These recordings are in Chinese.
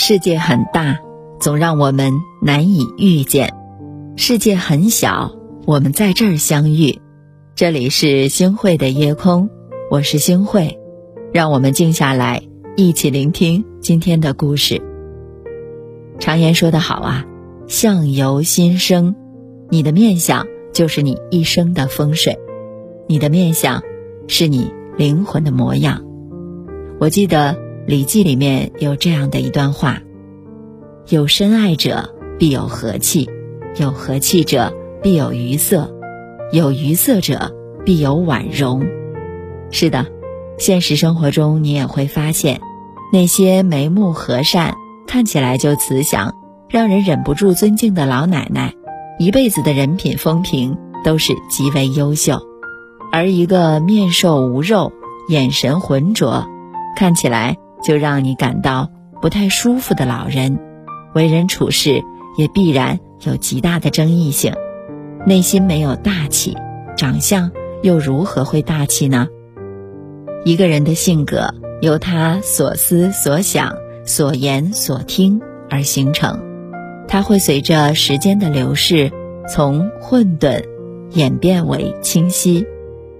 世界很大，总让我们难以遇见；世界很小，我们在这儿相遇。这里是星汇的夜空，我是星汇，让我们静下来，一起聆听今天的故事。常言说得好啊，相由心生，你的面相就是你一生的风水，你的面相是你灵魂的模样。我记得。《礼记》里面有这样的一段话：“有深爱者，必有和气；有和气者，必有愉色；有愉色者，必有婉容。”是的，现实生活中你也会发现，那些眉目和善、看起来就慈祥、让人忍不住尊敬的老奶奶，一辈子的人品风评都是极为优秀；而一个面瘦无肉、眼神浑浊，看起来。就让你感到不太舒服的老人，为人处事也必然有极大的争议性，内心没有大气，长相又如何会大气呢？一个人的性格由他所思所想、所言所听而形成，他会随着时间的流逝，从混沌演变为清晰，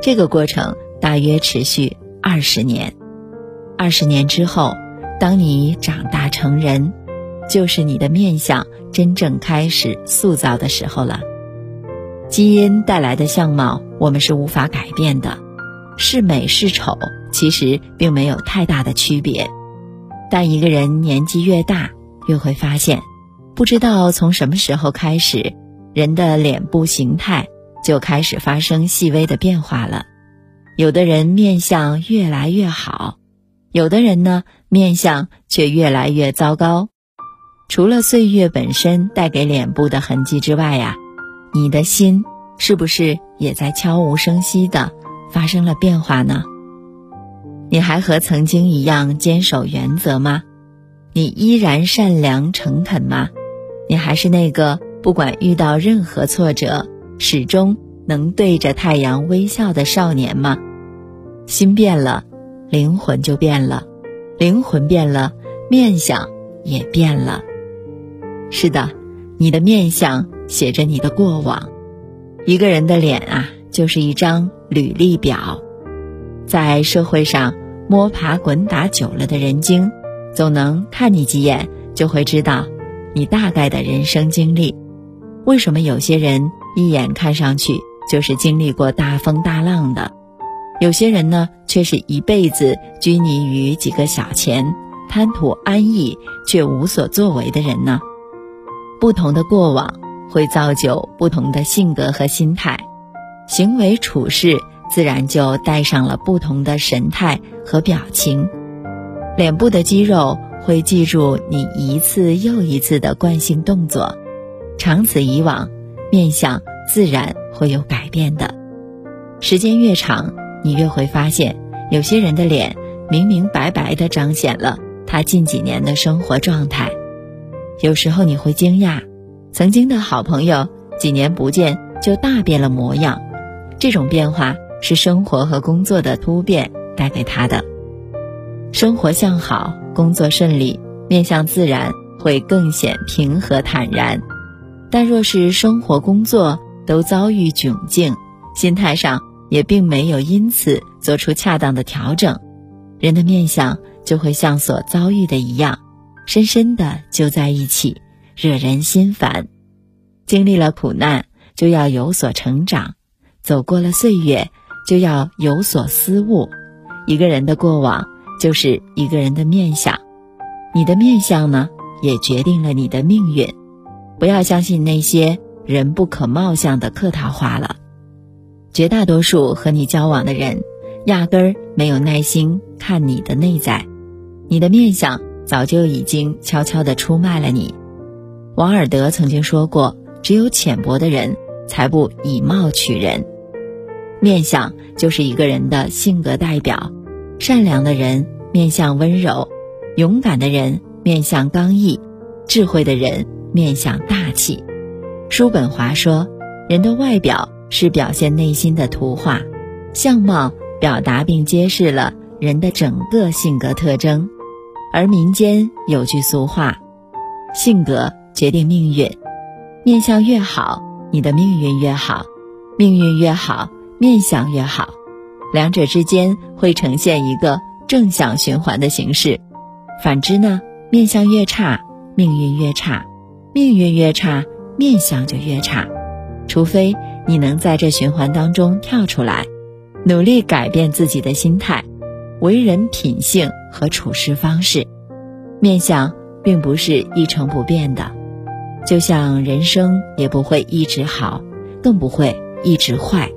这个过程大约持续二十年。二十年之后，当你长大成人，就是你的面相真正开始塑造的时候了。基因带来的相貌，我们是无法改变的，是美是丑，其实并没有太大的区别。但一个人年纪越大，越会发现，不知道从什么时候开始，人的脸部形态就开始发生细微的变化了。有的人面相越来越好。有的人呢，面相却越来越糟糕。除了岁月本身带给脸部的痕迹之外呀，你的心是不是也在悄无声息的发生了变化呢？你还和曾经一样坚守原则吗？你依然善良诚恳吗？你还是那个不管遇到任何挫折，始终能对着太阳微笑的少年吗？心变了。灵魂就变了，灵魂变了，面相也变了。是的，你的面相写着你的过往。一个人的脸啊，就是一张履历表。在社会上摸爬滚打久了的人精，总能看你几眼就会知道你大概的人生经历。为什么有些人一眼看上去就是经历过大风大浪的？有些人呢，却是一辈子拘泥于几个小钱，贪图安逸却无所作为的人呢。不同的过往会造就不同的性格和心态，行为处事自然就带上了不同的神态和表情。脸部的肌肉会记住你一次又一次的惯性动作，长此以往，面相自然会有改变的。时间越长。你越会发现，有些人的脸明明白白的彰显了他近几年的生活状态。有时候你会惊讶，曾经的好朋友几年不见就大变了模样。这种变化是生活和工作的突变带给他的。生活向好，工作顺利，面向自然会更显平和坦然。但若是生活工作都遭遇窘境，心态上。也并没有因此做出恰当的调整，人的面相就会像所遭遇的一样，深深的揪在一起，惹人心烦。经历了苦难，就要有所成长；走过了岁月，就要有所思悟。一个人的过往，就是一个人的面相。你的面相呢，也决定了你的命运。不要相信那些人不可貌相的客套话了。绝大多数和你交往的人，压根儿没有耐心看你的内在，你的面相早就已经悄悄地出卖了你。王尔德曾经说过：“只有浅薄的人才不以貌取人。”面相就是一个人的性格代表，善良的人面相温柔，勇敢的人面相刚毅，智慧的人面相大气。叔本华说：“人的外表。”是表现内心的图画，相貌表达并揭示了人的整个性格特征。而民间有句俗话：“性格决定命运，面相越好，你的命运越好；命运越好，面相越好。两者之间会呈现一个正向循环的形式。反之呢，面相越差，命运越差；命运越差，面相就越差。除非你能在这循环当中跳出来，努力改变自己的心态。”为人品性和处事方式，面相并不是一成不变的，就像人生也不会一直好，更不会一直坏，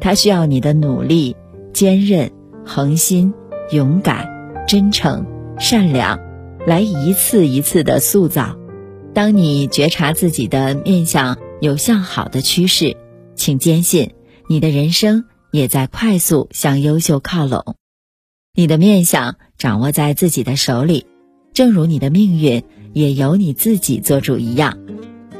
它需要你的努力、坚韧、恒心、勇敢、真诚、善良，来一次一次的塑造。当你觉察自己的面相有向好的趋势，请坚信，你的人生也在快速向优秀靠拢。你的面相掌握在自己的手里，正如你的命运也由你自己做主一样。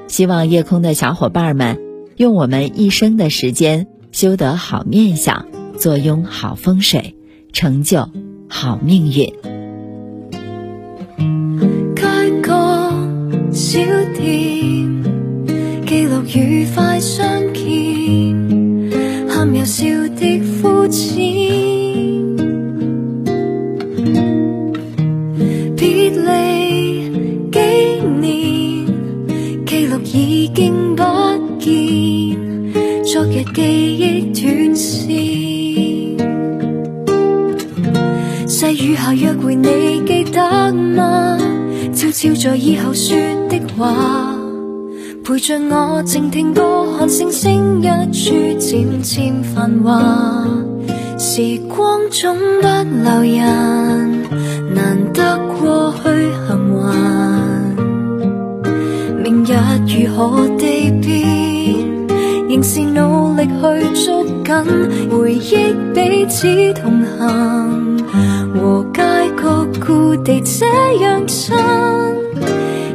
希望夜空的小伙伴们用我们一生的时间修得好面相，坐拥好风水，成就好命运。开个小店，已经不见，昨日记忆断线，细雨下约会，你记得吗？悄悄在以后说的话，陪着我静听歌，看星星一处渐渐繁华。时光总不留人，难得过如何地变？仍是努力去捉紧回忆，彼此同行，和街角故地这样亲，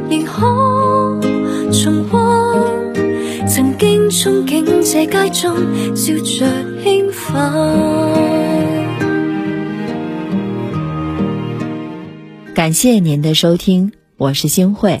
仍可重温曾经憧憬这街中笑着兴奋。感谢您的收听，我是星慧。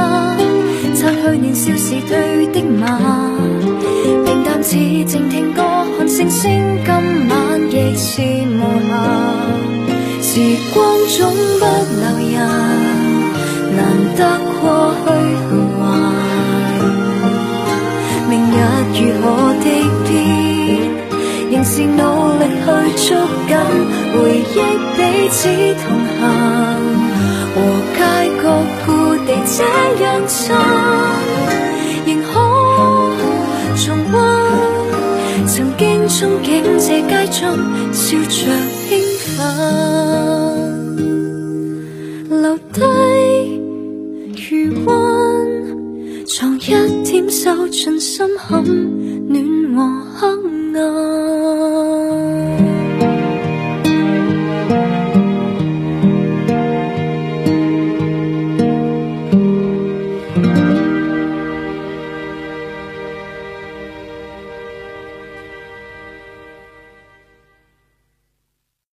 擦去年少时对的马。似静听歌，看星星，今晚亦是无暇。时光总不留人，难得过去幸还。明日如何地变，仍是努力去捉紧回忆，彼此同行，故地这样亲。憧憬这街中笑着兴奋，留低余温，藏一点手进心坎，暖和黑暗。